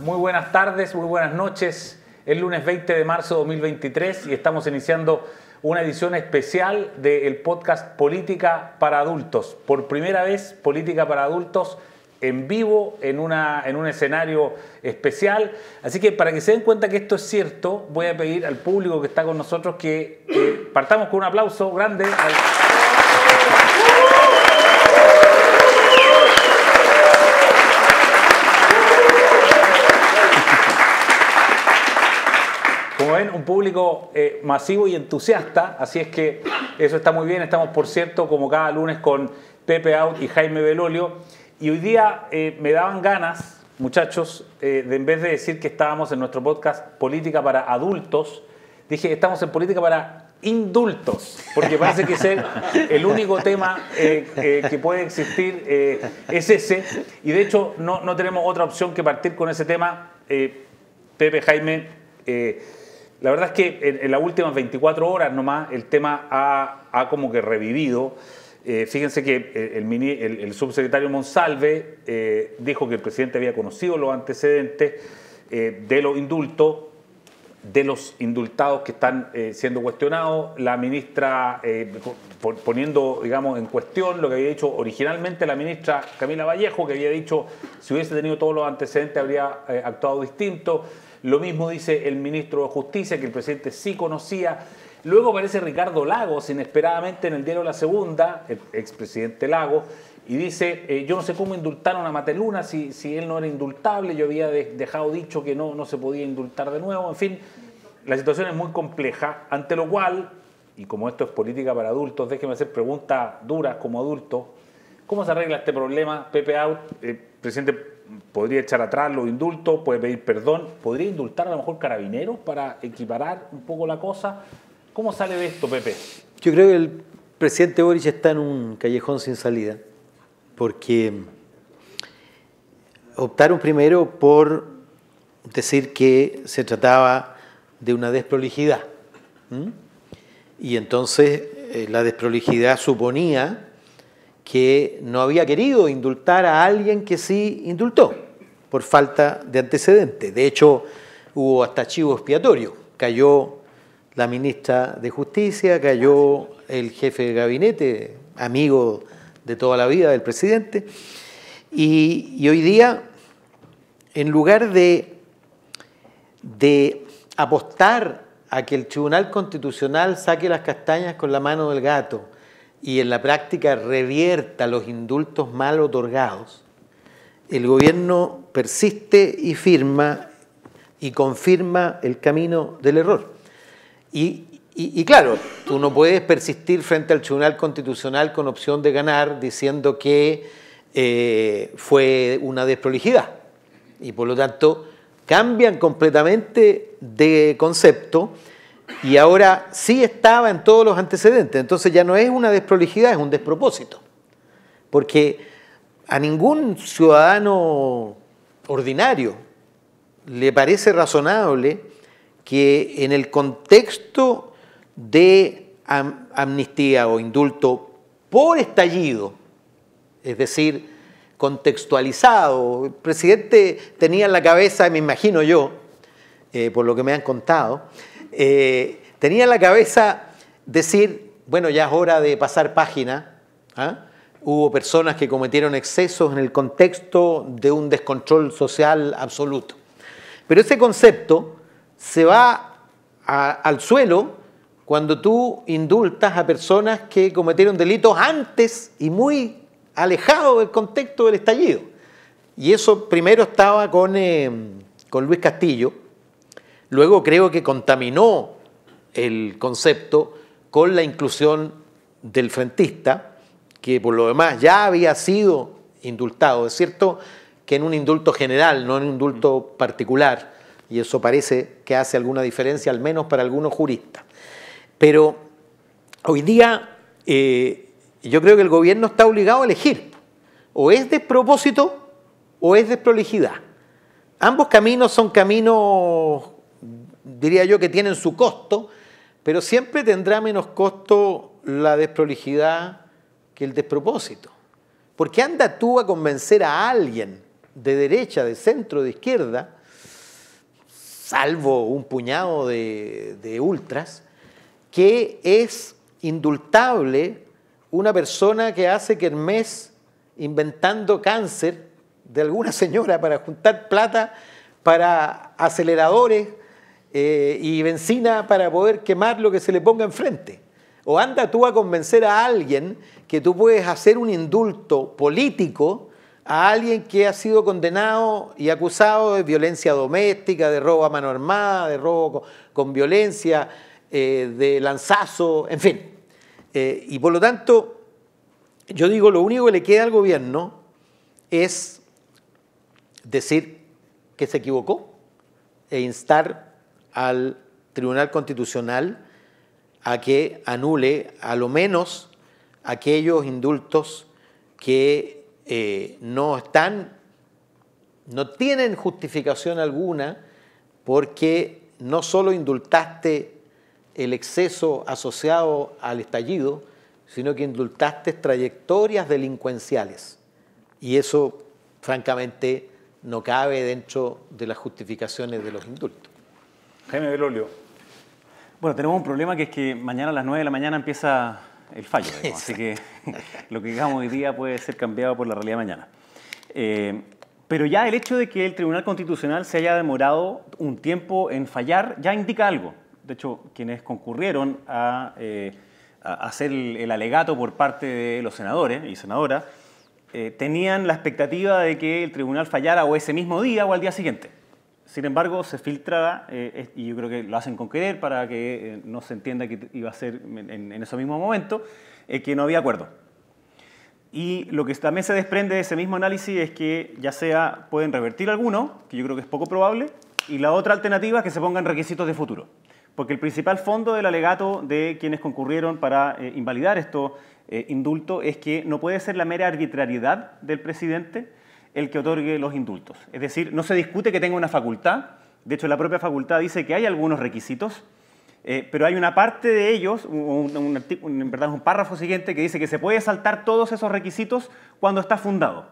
Muy buenas tardes, muy buenas noches. El lunes 20 de marzo de 2023 y estamos iniciando una edición especial del podcast Política para Adultos. Por primera vez, Política para Adultos en vivo, en, una, en un escenario especial. Así que para que se den cuenta que esto es cierto, voy a pedir al público que está con nosotros que partamos con un aplauso grande. Como ven, un público eh, masivo y entusiasta, así es que eso está muy bien. Estamos, por cierto, como cada lunes con Pepe Out y Jaime Belolio. Y hoy día eh, me daban ganas, muchachos, eh, de en vez de decir que estábamos en nuestro podcast Política para Adultos, dije estamos en Política para Indultos, porque parece que ser el único tema que puede existir es ese. Y de hecho, no, no, tenemos otra opción que partir con ese tema. Pepe, Jaime. La verdad es que en, las últimas 24 horas nomás el tema ha, como que revivido. Eh, fíjense que eh, el, subsecretario Monsalve eh, dijo que el presidente había conocido los antecedentes de los indultos, de los indultados que están siendo cuestionados, la ministra poniendo, digamos, en cuestión lo que había dicho originalmente la ministra Camila Vallejo, que había dicho si hubiese tenido todos los antecedentes habría actuado distinto. Lo mismo dice el ministro de Justicia, que el presidente sí conocía. Luego aparece Ricardo Lagos, inesperadamente en el diario La Segunda, el expresidente Lagos, y dice, eh, yo no sé cómo indultaron a Mateluna si, si él no era indultable, yo había dejado dicho que no, no se podía indultar de nuevo, en fin, la situación es muy compleja, ante lo cual, y como esto es política para adultos, déjeme hacer preguntas duras como adulto, ¿cómo se arregla este problema, Pepe Out? Eh, presidente podría echar atrás los indultos, puede pedir perdón, podría indultar a lo mejor carabineros para equiparar un poco la cosa. ¿Cómo sale de esto, Pepe? Yo creo que el presidente Boric está en un callejón sin salida, porque optaron primero por decir que se trataba de una desprolijidad. Y entonces eh, la desprolijidad suponía que no había querido indultar a alguien que sí indultó por falta de antecedentes. De hecho, hubo hasta chivo expiatorio. Cayó la ministra de Justicia, cayó el jefe de gabinete, amigo de toda la vida del presidente. Y, hoy día, en lugar de, de apostar a que el Tribunal Constitucional saque las castañas con la mano del gato, y en la práctica revierta los indultos mal otorgados, el gobierno persiste y firma y confirma el camino del error. Y, claro, tú no puedes persistir frente al Tribunal Constitucional con opción de ganar diciendo que eh, fue una desprolijidad. Y por lo tanto, cambian completamente de concepto y ahora sí estaba en todos los antecedentes. Entonces ya no es una desprolijidad, es un despropósito. Porque a ningún ciudadano ordinario le parece razonable que en el contexto de amnistía o indulto por estallido, es decir, contextualizado, el presidente tenía en la cabeza, me imagino yo, eh, por lo que me han contado, eh, tenía en la cabeza decir, bueno, ya es hora de pasar página. ¿ah? Hubo personas que cometieron excesos en el contexto de un descontrol social absoluto. Pero ese concepto se va al suelo cuando tú indultas a personas que cometieron delitos antes y muy alejados del contexto del estallido. Y eso primero estaba con, eh, con Luis Castillo, Luego creo que contaminó el concepto con la inclusión del frentista, que por lo demás ya había sido indultado. Es cierto que en un indulto general, no en un indulto particular, y eso parece que hace alguna diferencia, al menos para algunos juristas. Pero hoy día eh, yo creo que el gobierno está obligado a elegir, o es despropósito o es desprolijidad. Ambos caminos son caminos diría yo que tienen su costo, pero siempre tendrá menos costo la desprolijidad que el despropósito. Porque anda tú a convencer a alguien de derecha, de centro, de izquierda, salvo un puñado de, de ultras, que es indultable una persona que hace que el mes inventando cáncer de alguna señora para juntar plata para aceleradores eh, y benzina para poder quemar lo que se le ponga enfrente. O anda tú a convencer a alguien que tú puedes hacer un indulto político a alguien que ha sido condenado y acusado de violencia doméstica, de robo a mano armada, de robo con, violencia, eh, de lanzazo, en fin. Eh, y por lo tanto, yo digo, lo único que le queda al gobierno es decir que se equivocó e instar al Tribunal Constitucional a que anule a lo menos aquellos indultos que eh, no están, no tienen justificación alguna porque no solo indultaste el exceso asociado al estallido, sino que indultaste trayectorias delincuenciales. Y eso, francamente, no cabe dentro de las justificaciones de los indultos. Jaime Belolio. Bueno, tenemos un problema que es que mañana a las 9 de la mañana empieza el fallo, así que lo que digamos hoy día puede ser cambiado por la realidad mañana. Eh, pero ya el hecho de que el Tribunal Constitucional se haya demorado un tiempo en fallar ya indica algo. De hecho, quienes concurrieron a, eh, hacer el, alegato por parte de los senadores y senadoras eh, tenían la expectativa de que el tribunal fallara o ese mismo día o al día siguiente. Sin embargo, se filtra, eh, y yo creo que lo hacen con querer para que eh, no se entienda que iba a ser en, ese mismo momento, que no había acuerdo. Y lo que también se desprende de ese mismo análisis es que ya sea pueden revertir alguno, que yo creo que es poco probable, y la otra alternativa es que se pongan requisitos de futuro. Porque el principal fondo del alegato de quienes concurrieron para invalidar esto eh, indulto es que no puede ser la mera arbitrariedad del presidente el que otorgue los indultos. Es decir, no se discute que tenga una facultad, de hecho la propia facultad dice que hay algunos requisitos, eh, pero hay una parte de ellos, un, en verdad un párrafo siguiente que dice que se puede saltar todos esos requisitos cuando está fundado.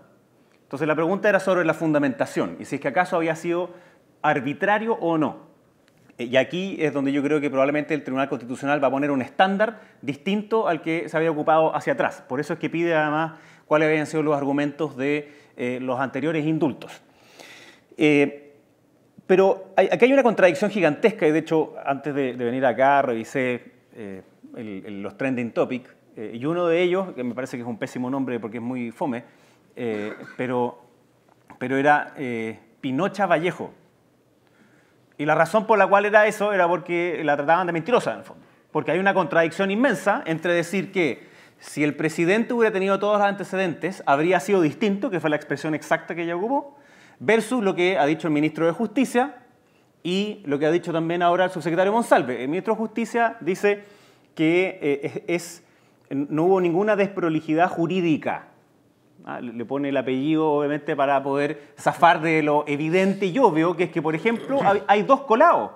Entonces la pregunta era sobre la fundamentación y si es que acaso había sido arbitrario o no. Eh, y aquí es donde yo creo que probablemente el Tribunal Constitucional va a poner un estándar distinto al que se había ocupado hacia atrás. Por eso es que pide además cuáles habían sido los argumentos de eh, los anteriores indultos. Eh, pero aquí hay una contradicción gigantesca, y de hecho, antes de, venir acá revisé los trending topics, y uno de ellos, que me parece que es un pésimo nombre porque es muy fome, pero, pero era Pinocha Vallejo. Y la razón por la cual era eso era porque la trataban de mentirosa, en el fondo. Porque hay una contradicción inmensa entre decir que si el presidente hubiera tenido todos los antecedentes, habría sido distinto, que fue la expresión exacta que ella ocupó, versus lo que ha dicho el ministro de Justicia y lo que ha dicho también ahora el subsecretario Monsalve. El ministro de Justicia dice que eh, es, no hubo ninguna desprolijidad jurídica Ah, le pone el apellido, obviamente, para poder zafar de lo evidente y obvio, que es que, por ejemplo, hay dos colados.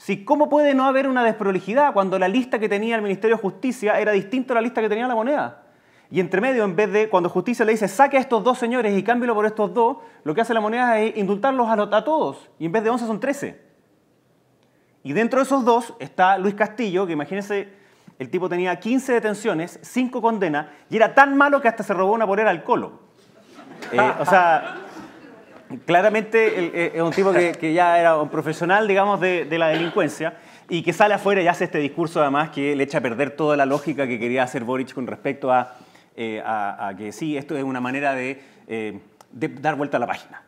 Si, ¿Cómo puede no haber una desprolijidad cuando la lista que tenía el Ministerio de Justicia era distinta a la lista que tenía la moneda? Y entre medio, en vez de cuando justicia le dice saque a estos dos señores y cámbielo por estos dos, lo que hace la moneda es indultarlos a, a todos. Y en vez de 11 son 13. Y dentro de esos dos está Luis Castillo, que imagínense el tipo tenía 15 detenciones, 5 condenas, y era tan malo que hasta se robó una polera al colo. Eh, o sea, claramente eh, es un tipo que, ya era un profesional, digamos, de, la delincuencia y que sale afuera y hace este discurso además que le echa a perder toda la lógica que quería hacer Boric con respecto a, eh, que sí, esto es una manera de, de dar vuelta a la página.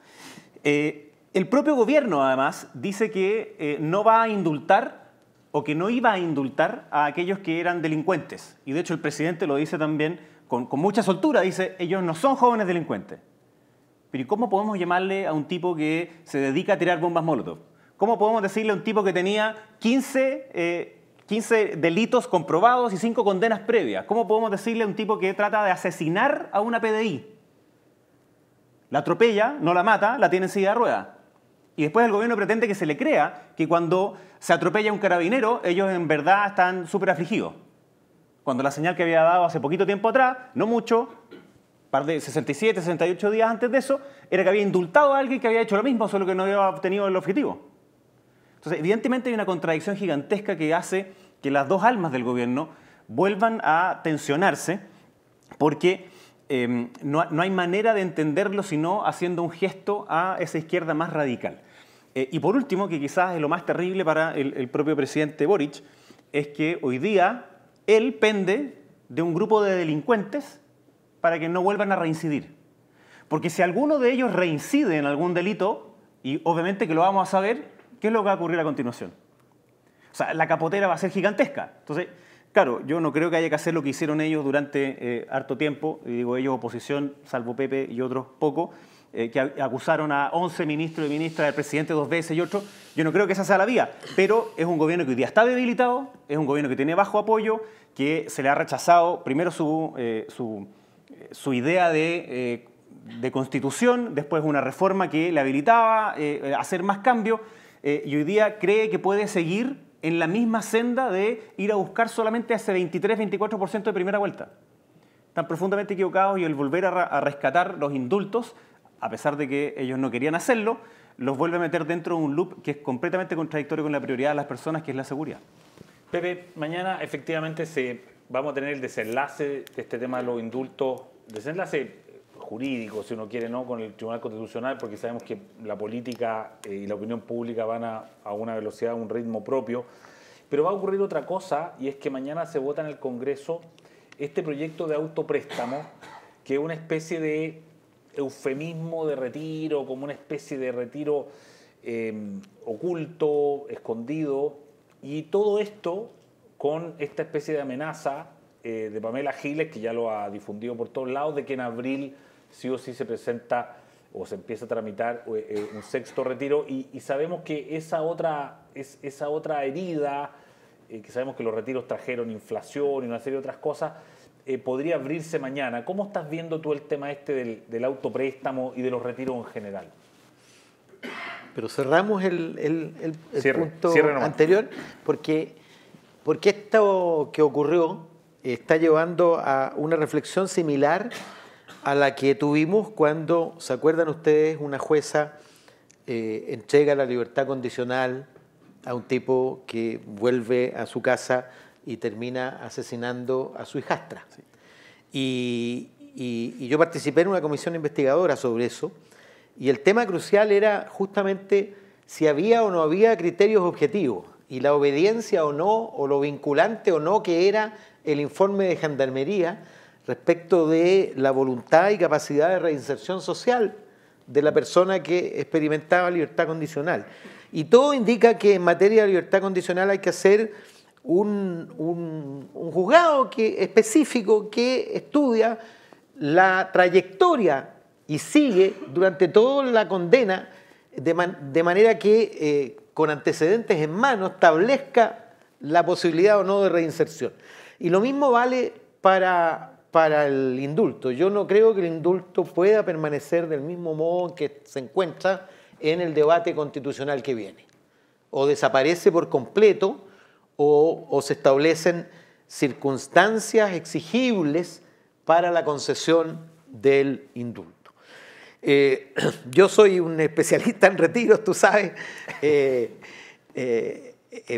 el propio gobierno además dice que no va a indultar o que no iba a indultar a aquellos que eran delincuentes. Y de hecho el presidente lo dice también con, mucha soltura, dice, ellos no son jóvenes delincuentes. Pero ¿y cómo podemos llamarle a un tipo que se dedica a tirar bombas Molotov? ¿Cómo podemos decirle a un tipo que tenía 15, 15 eh, delitos comprobados y 5 condenas previas? ¿Cómo podemos decirle a un tipo que trata de asesinar a una PDI? La atropella, no la mata, la tiene en silla de ruedas. Y después el gobierno pretende que se le crea que cuando se atropella un carabinero, ellos en verdad están súper afligidos. Cuando la señal que había dado hace poquito tiempo atrás, no mucho, par de 67, 68 días antes de eso, era que había indultado a alguien que había hecho lo mismo, solo que no había obtenido el objetivo. Entonces, evidentemente hay una contradicción gigantesca que hace que las dos almas del gobierno vuelvan a tensionarse porque em, no, hay manera de entenderlo sino haciendo un gesto a esa izquierda más radical. Eh, y por último, que quizás es lo más terrible para el propio presidente Boric, es que hoy día él pende de un grupo de delincuentes para que no vuelvan a reincidir. Porque si alguno de ellos reincide en algún delito, y obviamente que lo vamos a saber, ¿qué es lo que va a ocurrir a continuación? O sea, la capotera va a ser gigantesca. Entonces, claro, yo no creo que haya que hacer lo que hicieron ellos durante eh, harto tiempo, y digo ellos oposición, salvo Pepe y otros pocos, eh, que acusaron a 11 ministros y ministras del presidente dos veces y otro. Yo no creo que esa sea la vía, pero es un gobierno que hoy día está debilitado, es un gobierno que tiene bajo apoyo, que se le ha rechazado primero su, eh, su, idea de, de, constitución, después una reforma que le habilitaba a hacer más cambios, y hoy día cree que puede seguir en la misma senda de ir a buscar solamente ese 23-24% de primera vuelta. Están profundamente equivocados y el volver a, rescatar los indultos, a pesar de que ellos no querían hacerlo, los vuelve a meter dentro de un loop que es completamente contradictorio con la prioridad de las personas, que es la seguridad. Pepe, mañana efectivamente se, vamos a tener el desenlace de este tema de los indultos, desenlace jurídico, si uno quiere, ¿no? con el Tribunal Constitucional, porque sabemos que la política eh, y la opinión pública van a, a, una velocidad, a un ritmo propio. Pero va a ocurrir otra cosa, y es que mañana se vota en el Congreso este proyecto de autopréstamo, que es una especie de eufemismo de retiro, como una especie de retiro em, oculto, escondido, y todo esto con esta especie de amenaza eh, de Pamela Giles, que ya lo ha difundido por todos lados, de que en abril sí o sí se presenta o se empieza a tramitar eh, eh, un sexto retiro y, sabemos que esa otra, es, esa otra herida, eh, que sabemos que los retiros trajeron inflación y una serie de otras cosas, podría abrirse mañana. ¿Cómo estás viendo tú el tema este del, del autopréstamo y de los retiros en general? Pero cerramos el, el, el, punto anterior porque, porque esto que ocurrió está llevando a una reflexión similar a la que tuvimos cuando, ¿se acuerdan ustedes? Una jueza eh, entrega la libertad condicional a un tipo que vuelve a su casa y termina asesinando a su hijastra. Y, y, yo participé en una comisión investigadora sobre eso, y el tema crucial era justamente si había o no había criterios objetivos, y la obediencia o no, o lo vinculante o no que era el informe de gendarmería, respecto de la voluntad y capacidad de reinserción social de la persona que experimentaba libertad condicional. Y todo indica que en materia de libertad condicional hay que hacer un, un, juzgado que, específico que estudia la trayectoria y sigue durante toda la condena de, manera que eh, con antecedentes en mano establezca la posibilidad o no de reinserción. Y lo mismo vale para, para el indulto. Yo no creo que el indulto pueda permanecer del mismo modo en que se encuentra en el debate constitucional que viene. O desaparece por completo o, se establecen circunstancias exigibles para la concesión del indulto. Eh, yo soy un especialista en retiros, tú sabes. Eh, eh,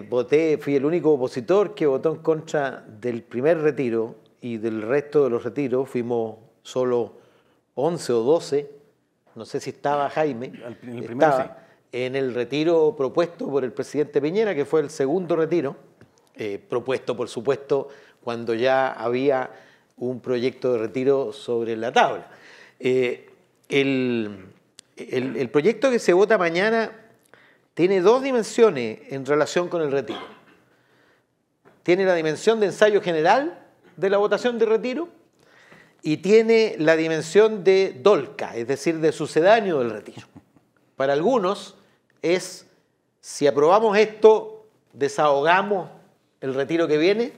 voté, fui el único opositor que votó en contra del primer retiro y del resto de los retiros. Fuimos solo 11 o 12, no sé si estaba Jaime, estaba en el retiro propuesto por el presidente Piñera, que fue el segundo retiro, eh, propuesto por supuesto cuando ya había un proyecto de retiro sobre la tabla. Eh, el, el proyecto que se vota mañana tiene dos dimensiones en relación con el retiro. Tiene la dimensión de ensayo general, de la votación de retiro y tiene la dimensión de dolca, es decir, de sucedáneo del retiro. Para algunos es, si aprobamos esto, desahogamos el retiro que viene,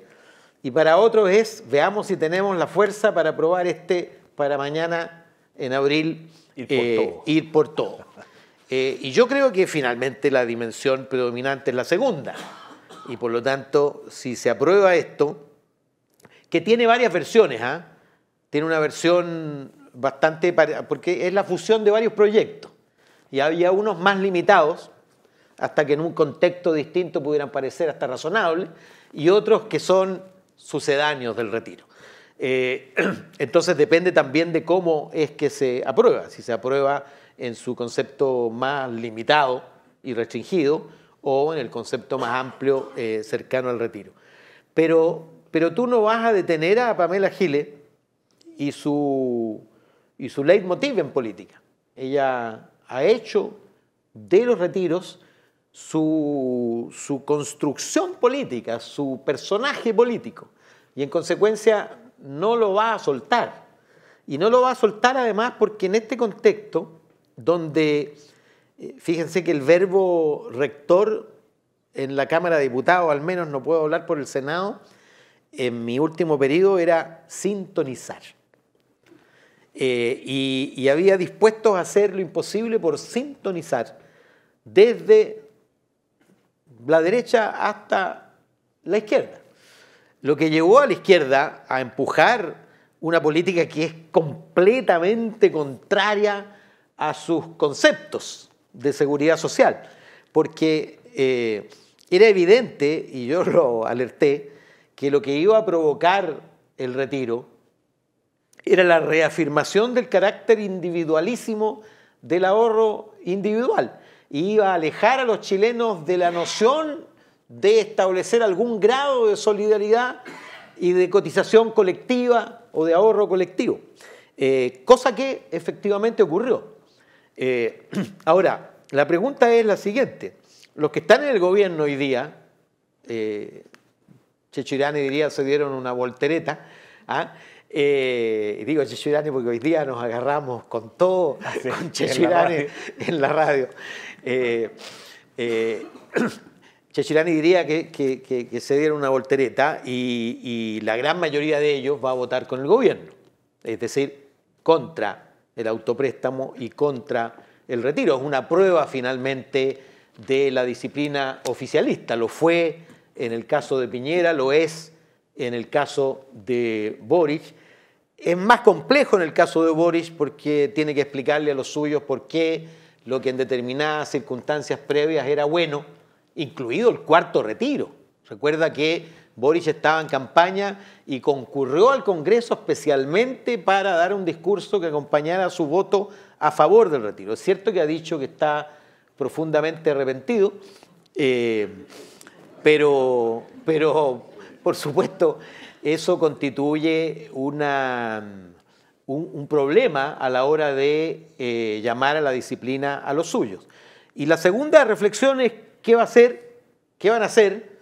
y para otros es, veamos si tenemos la fuerza para aprobar este para mañana, en abril, ir por todo. Eh, eh, y yo creo que finalmente la dimensión predominante es la segunda. Y por lo tanto, si se aprueba esto, que tiene varias versiones. ¿ah? Tiene una versión bastante, porque es la fusión de varios proyectos. Y había unos más limitados, hasta que en un contexto distinto pudieran parecer hasta razonables, y otros que son sucedáneos del retiro. Eh, entonces depende también de cómo es que se aprueba, si se aprueba en su concepto más limitado y restringido o en el concepto más amplio eh, cercano al retiro. Pero, pero tú no vas a detener a Pamela Giles y su, y su leitmotiv en política. Ella ha hecho de los retiros su, su construcción política, su personaje político. Y en consecuencia no lo va a soltar. Y no lo va a soltar además porque en este contexto, donde, eh, fíjense que el verbo rector en la Cámara de Diputados, al menos no puedo hablar por el Senado, en mi último periodo era sintonizar. Eh, y, y, había dispuestos a hacer lo imposible por sintonizar desde la derecha hasta la izquierda. Lo que llevó a la izquierda a empujar una política que es completamente contraria a sus conceptos de seguridad social, porque eh, era evidente, y yo lo alerté, que lo que iba a provocar el retiro era la reafirmación del carácter individualísimo del ahorro individual. iba a alejar a los chilenos de la noción de establecer algún grado de solidaridad y de cotización colectiva o de ahorro colectivo, eh, cosa que efectivamente ocurrió. Eh, ahora, la pregunta es la siguiente. Los que están en el gobierno hoy día, eh, Chechirani diría se dieron una voltereta, ¿ah? eh, digo Chechirani porque hoy día nos agarramos con todo, ah, con Chechirani en la radio. En Chechirani diría que, se dieron una voltereta y, la gran mayoría de ellos va a votar con el gobierno, es decir, contra el autopréstamo y contra el retiro. Es una prueba finalmente de la disciplina oficialista. Lo fue en el caso de Piñera, lo es en el caso de Boric. Es más complejo en el caso de Boric porque tiene que explicarle a los suyos por qué lo que en determinadas circunstancias previas era bueno incluido el cuarto retiro. Recuerda que Boris estaba en campaña y concurrió al Congreso especialmente para dar un discurso que acompañara su voto a favor del retiro. Es cierto que ha dicho que está profundamente arrepentido, eh, pero, pero por supuesto eso constituye una, un, problema a la hora de eh, llamar a la disciplina a los suyos. Y la segunda reflexión es ¿qué va a hacer? ¿Qué van a hacer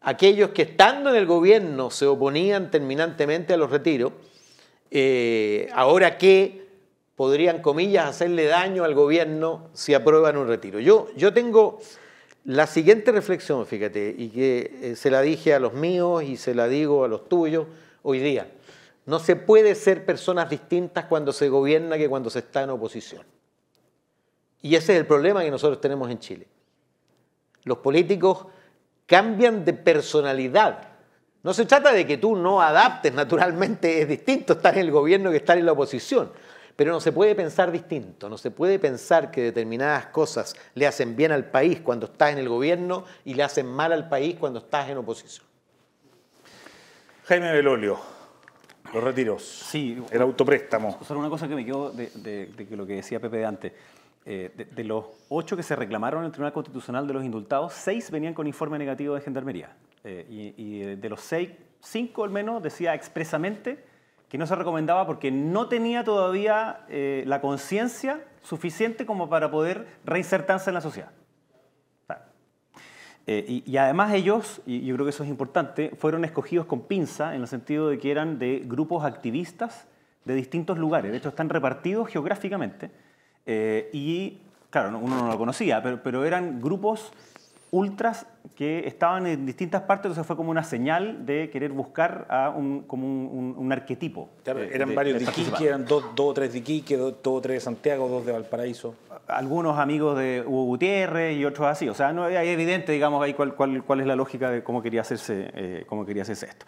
aquellos que estando en el gobierno se oponían terminantemente a los retiros? Eh, ahora que podrían, comillas, hacerle daño al gobierno si aprueban un retiro. Yo, yo tengo la siguiente reflexión, fíjate, y que eh, se la dije a los míos y se la digo a los tuyos hoy día. No se puede ser personas distintas cuando se gobierna que cuando se está en oposición. Y ese es el problema que nosotros tenemos en Chile. Los políticos cambian de personalidad. No se trata de que tú no adaptes, naturalmente es distinto estar en el gobierno que estar en la oposición, pero no se puede pensar distinto, no se puede pensar que determinadas cosas le hacen bien al país cuando estás en el gobierno y le hacen mal al país cuando estás en oposición. Jaime Belolio, los retiros, sí, el autopréstamo. Solo una cosa que me quedó de, de lo que decía Pepe de antes. Eh, de, los ocho que se reclamaron en el Tribunal Constitucional de los indultados, seis venían con informe negativo de Gendarmería. Eh, y, de los seis, cinco al menos decía expresamente que no se recomendaba porque no tenía todavía eh, la conciencia suficiente como para poder reinsertarse en la sociedad. y, y, además ellos, y yo creo que eso es importante, fueron escogidos con pinza en el sentido de que eran de grupos activistas de distintos lugares. De hecho, están repartidos geográficamente eh, y, claro, uno no lo conocía, pero, pero eran grupos ultras que estaban en distintas partes, entonces fue como una señal de querer buscar a un, como un, arquetipo. eran varios de, Iquique, eran dos, o tres de Iquique, dos, o tres de Santiago, dos de Valparaíso. Algunos amigos de Hugo Gutiérrez y otros así. O sea, no es evidente, digamos, ahí cuál, cuál, cuál, es la lógica de cómo quería hacerse, eh, cómo quería hacerse esto.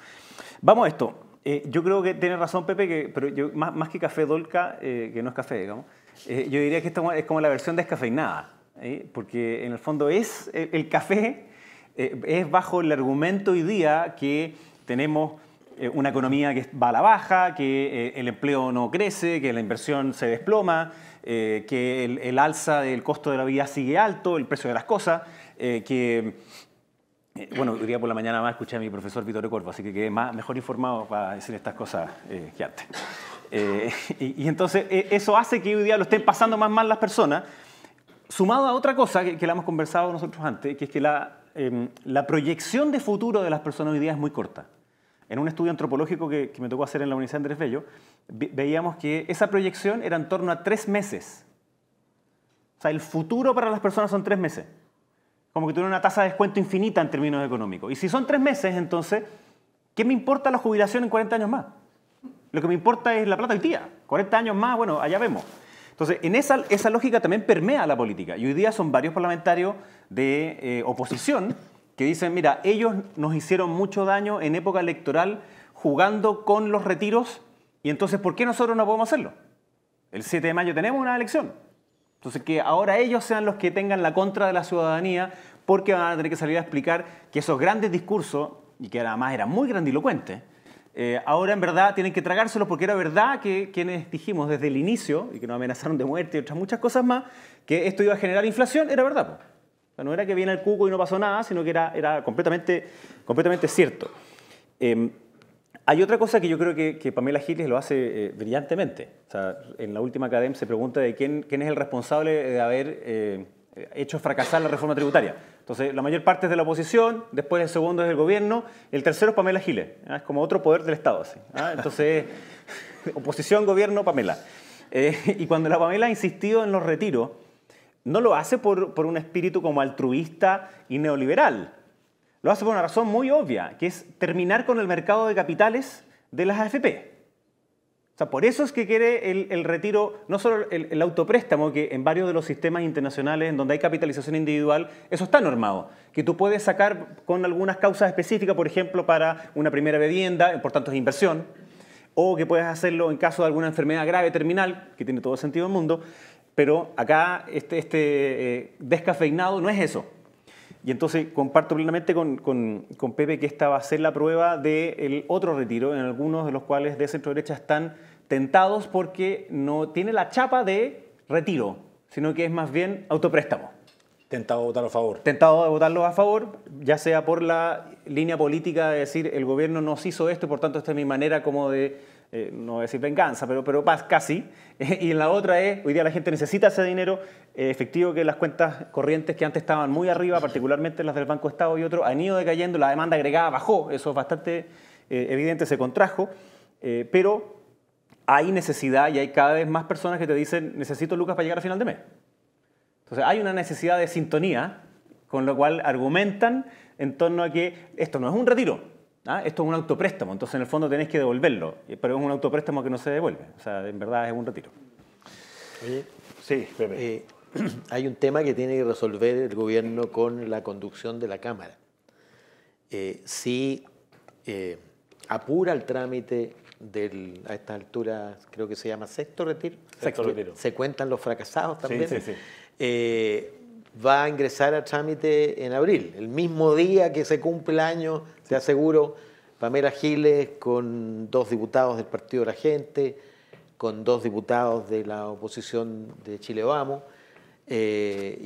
Vamos a esto. Eh, yo creo que tiene razón Pepe, que, pero yo, más, más que café dolca, eh, que no es café, digamos, eh, yo diría que esto es como la versión descafeinada, porque en el fondo es el, café, es bajo el argumento hoy día que tenemos una economía que va a la baja, que el empleo no crece, que la inversión se desploma, que el, alza del costo de la vida sigue alto, el precio de las cosas, que eh, bueno, hoy día por la mañana más escuché a mi profesor Vittorio Corvo, así que quedé más, mejor informado para decir estas cosas eh, que antes. Eh, y, entonces eso hace que hoy día lo estén pasando más mal las personas, sumado a otra cosa que, la hemos conversado nosotros antes, que es que la, em, proyección de futuro de las personas hoy día es muy corta. En un estudio antropológico que, que me tocó hacer en la Universidad Andrés Bello, veíamos que esa proyección era en torno a tres meses. O sea, el futuro para las personas son tres meses como que tiene una tasa de descuento infinita en términos económicos. Y si son tres meses, entonces, ¿qué me importa la jubilación en 40 años más? Lo que me importa es la plata del día. 40 años más, bueno, allá vemos. Entonces, en esa, esa lógica también permea la política. Y hoy día son varios parlamentarios de eh, oposición que dicen, mira, ellos nos hicieron mucho daño en época electoral jugando con los retiros, y entonces, ¿por qué nosotros no podemos hacerlo? El 7 de mayo tenemos una elección. Entonces, que ahora ellos sean los que tengan la contra de la ciudadanía, porque van a tener que salir a explicar que esos grandes discursos, y que además eran muy grandilocuentes, eh, ahora en verdad tienen que tragárselos porque era verdad que quienes dijimos desde el inicio, y que nos amenazaron de muerte y otras muchas cosas más, que esto iba a generar inflación, era verdad. no era que viene el cuco y no pasó nada, sino que era, era completamente, completamente cierto. Em, hay otra cosa que yo creo que, Pamela Giles lo hace eh, brillantemente. en la última academia se pregunta de quién, quién es el responsable de haber eh, hecho fracasar la reforma tributaria. Entonces, la mayor parte es de la oposición, después el segundo es el gobierno, el tercero es Pamela Giles. Es como otro poder del Estado. Así, Entonces, oposición, gobierno, Pamela. Eh, y cuando la Pamela ha insistido en los retiros, no lo hace por, por un espíritu como altruista y neoliberal lo hace por una razón muy obvia, que es terminar con el mercado de capitales de las AFP. O sea, por eso es que quiere el, retiro, no solo el, autopréstamo, que en varios de los sistemas internacionales en donde hay capitalización individual, eso está normado, que tú puedes sacar con algunas causas específicas, por ejemplo, para una primera vivienda, por tanto es inversión, o que puedes hacerlo en caso de alguna enfermedad grave terminal, que tiene todo el sentido del mundo, pero acá este, este eh, descafeinado no es eso. Y entonces comparto plenamente con, con, Pepe que esta va a ser la prueba del otro retiro, en algunos de los cuales de centro derecha están tentados porque no tiene la chapa de retiro, sino que es más bien autopréstamo. Tentado de votarlo a favor. Tentado de votarlo a favor, ya sea por la línea política de decir el gobierno nos hizo esto y por tanto esta es mi manera como de eh, no voy a decir venganza, pero, pero casi. y en la otra es, hoy día la gente necesita ese dinero eh, efectivo que las cuentas corrientes que antes estaban muy arriba, particularmente las del Banco Estado y otros, han ido decayendo, la demanda agregada bajó, eso es bastante eh, evidente, se contrajo, pero hay necesidad y hay cada vez más personas que te dicen, necesito lucas para llegar a final de mes. Entonces hay una necesidad de sintonía, con lo cual argumentan en torno a que esto no es un retiro, ¿Ah? Esto es un autopréstamo, entonces en el fondo tenés que devolverlo, pero es un autopréstamo que no se devuelve, o sea, en verdad es un retiro. Oye, sí, Pepe. Eh, hay un tema que tiene que resolver el gobierno con la conducción de la Cámara. Eh, si eh, apura el trámite del, a esta altura, creo que se llama sexto retiro. Sexto retiro. Se cuentan los fracasados también. Sí, sí, sí va a ingresar a trámite en abril, el mismo día que se cumple el año, te aseguro, Pamela Giles con dos diputados del Partido de la Gente, con dos diputados de la oposición de Chile Vamos eh,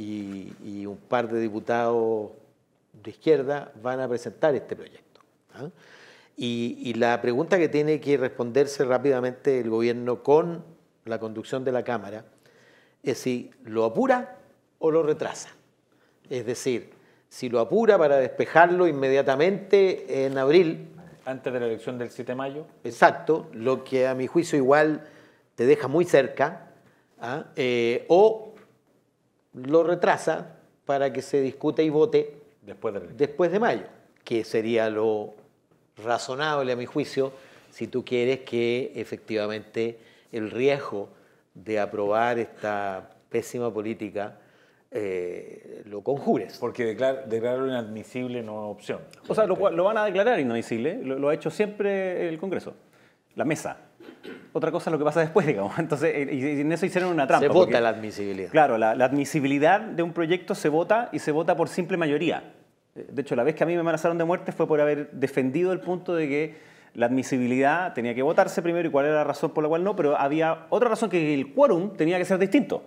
y, un par de diputados de izquierda van a presentar este proyecto. ¿ah? Y, y la pregunta que tiene que responderse rápidamente el gobierno con la conducción de la Cámara es si lo apura o lo retrasa. Es decir, si lo apura para despejarlo inmediatamente en abril. Antes de la elección del 7 de mayo. Exacto, lo que a mi juicio igual te deja muy cerca, ¿ah? eh, o lo retrasa para que se discute y vote después de, después de mayo, que sería lo razonable a mi juicio si tú quieres que efectivamente el riesgo de aprobar esta pésima política eh, lo conjures. Porque declar, declararlo inadmisible no es opción. O sea, lo, van a declarar inadmisible, lo, ha hecho siempre el Congreso. la mesa. Otra cosa es lo que pasa después, digamos. Entonces, eh, y en eso hicieron una trampa. Se vota la admisibilidad. Claro, la, admisibilidad de un proyecto se vota y se vota por simple mayoría. De hecho, la vez que a mí me amenazaron de muerte fue por haber defendido el punto de que la admisibilidad tenía que votarse primero y cuál era la razón por la cual no, pero había otra razón que el quórum tenía que ser distinto.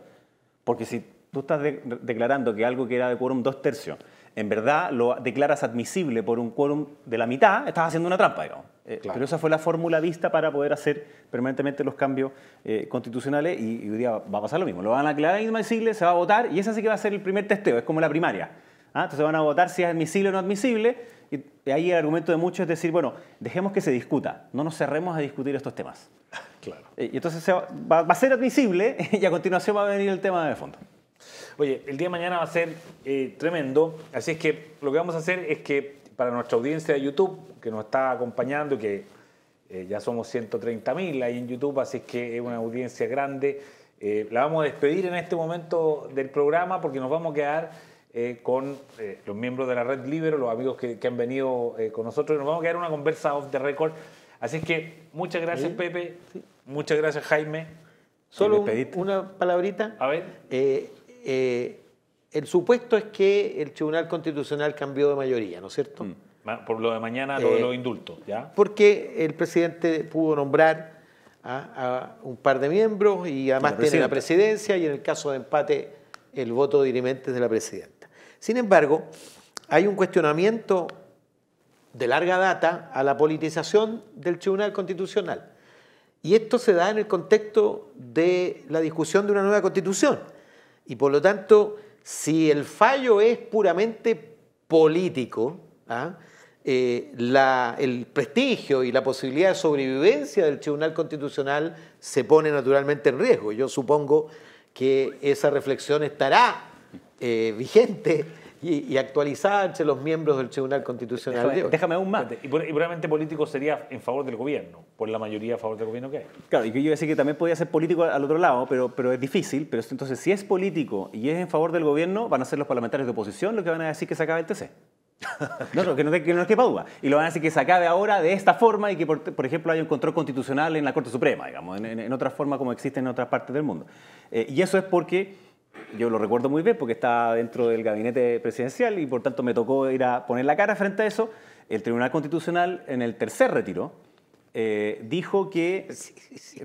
Porque si tú estás declarando que algo que era de quórum dos tercios en verdad lo declaras admisible por un quórum de la mitad, estás haciendo una trampa, digamos. Eh, pero esa fue la fórmula vista para poder hacer permanentemente los cambios eh, constitucionales y, hoy día va a pasar lo mismo. Lo van a declarar admisible, se va a votar y ese sí que va a ser el primer testeo, es como la primaria. ¿ah? Entonces van a votar si es admisible o no admisible y ahí el argumento de muchos es decir, bueno, dejemos que se discuta, no nos cerremos a discutir estos temas. Claro. Eh, y entonces va, va a ser admisible y a continuación va a venir el tema de fondo. Oye, el día de mañana va a ser eh, tremendo, así es que lo que vamos a hacer es que para nuestra audiencia de YouTube, que nos está acompañando, que eh, ya somos 130 mil ahí en YouTube, así es que es una audiencia grande, eh, la vamos a despedir en este momento del programa porque nos vamos a quedar con los miembros de la red Libero, los amigos que, han venido con nosotros, nos vamos a quedar una conversa off the record. Así es que muchas gracias, Pepe. Muchas gracias, Jaime. Solo una palabrita. A ver. Eh, el supuesto es que el Tribunal Constitucional cambió de mayoría, ¿no es cierto? Mm. Por lo de mañana, lo de eh, los indultos, ¿ya? Porque el presidente pudo nombrar a, un par de miembros y además tiene la presidencia y en el caso de empate el voto dirimente de la presidenta. Sin embargo, hay un cuestionamiento de larga data a la politización del Tribunal Constitucional. Y esto se da en el contexto de la discusión de una nueva constitución. Y por lo tanto, si el fallo es puramente político, ¿ah? eh, el prestigio y la posibilidad de sobrevivencia del Tribunal Constitucional se pone naturalmente en riesgo. Yo supongo que esa reflexión estará eh, vigente y, actualizada entre los miembros del Tribunal Constitucional. Déjame, déjame aún más. Y, puramente político sería en favor del gobierno, por la mayoría a favor del gobierno que hay. Claro, y yo decir que también podría ser político al otro lado, pero, pero es difícil. Pero entonces, si es político y es en favor del gobierno, van a ser los parlamentarios de oposición los que van a decir que se acabe el TC. no, no, que no, que no quepa duda. Y lo van a decir que se acabe ahora de esta forma y que, por, por ejemplo, haya un control constitucional en la Corte Suprema, digamos, en, en, otra forma como existe en otras partes del mundo. Eh, y eso es porque yo lo recuerdo muy bien porque estaba dentro del gabinete presidencial y por tanto me tocó ir a poner la cara frente a eso. El Tribunal Constitucional en el tercer retiro eh, dijo que,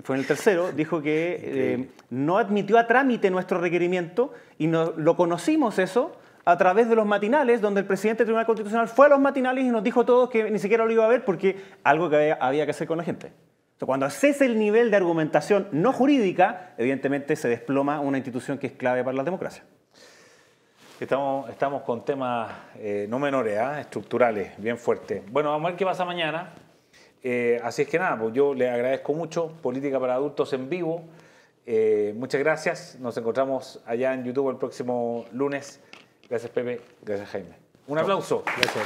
fue en el tercero, dijo que eh, no admitió a trámite nuestro requerimiento y no, lo conocimos eso a través de los matinales, donde el presidente del Tribunal Constitucional fue a los matinales y nos dijo a todos que ni siquiera lo iba a ver porque algo que había que hacer con la gente. Cuando cese el nivel de argumentación no jurídica, evidentemente se desploma una institución que es clave para la democracia. Estamos, estamos con temas eh, no menores, ¿ah? estructurales, bien fuertes. Bueno, vamos a ver qué pasa mañana. Eh, así es que nada, pues yo le agradezco mucho. Política para Adultos en vivo. Eh, muchas gracias. Nos encontramos allá en YouTube el próximo lunes. Gracias, Pepe. Gracias, Jaime. Un aplauso. Gracias.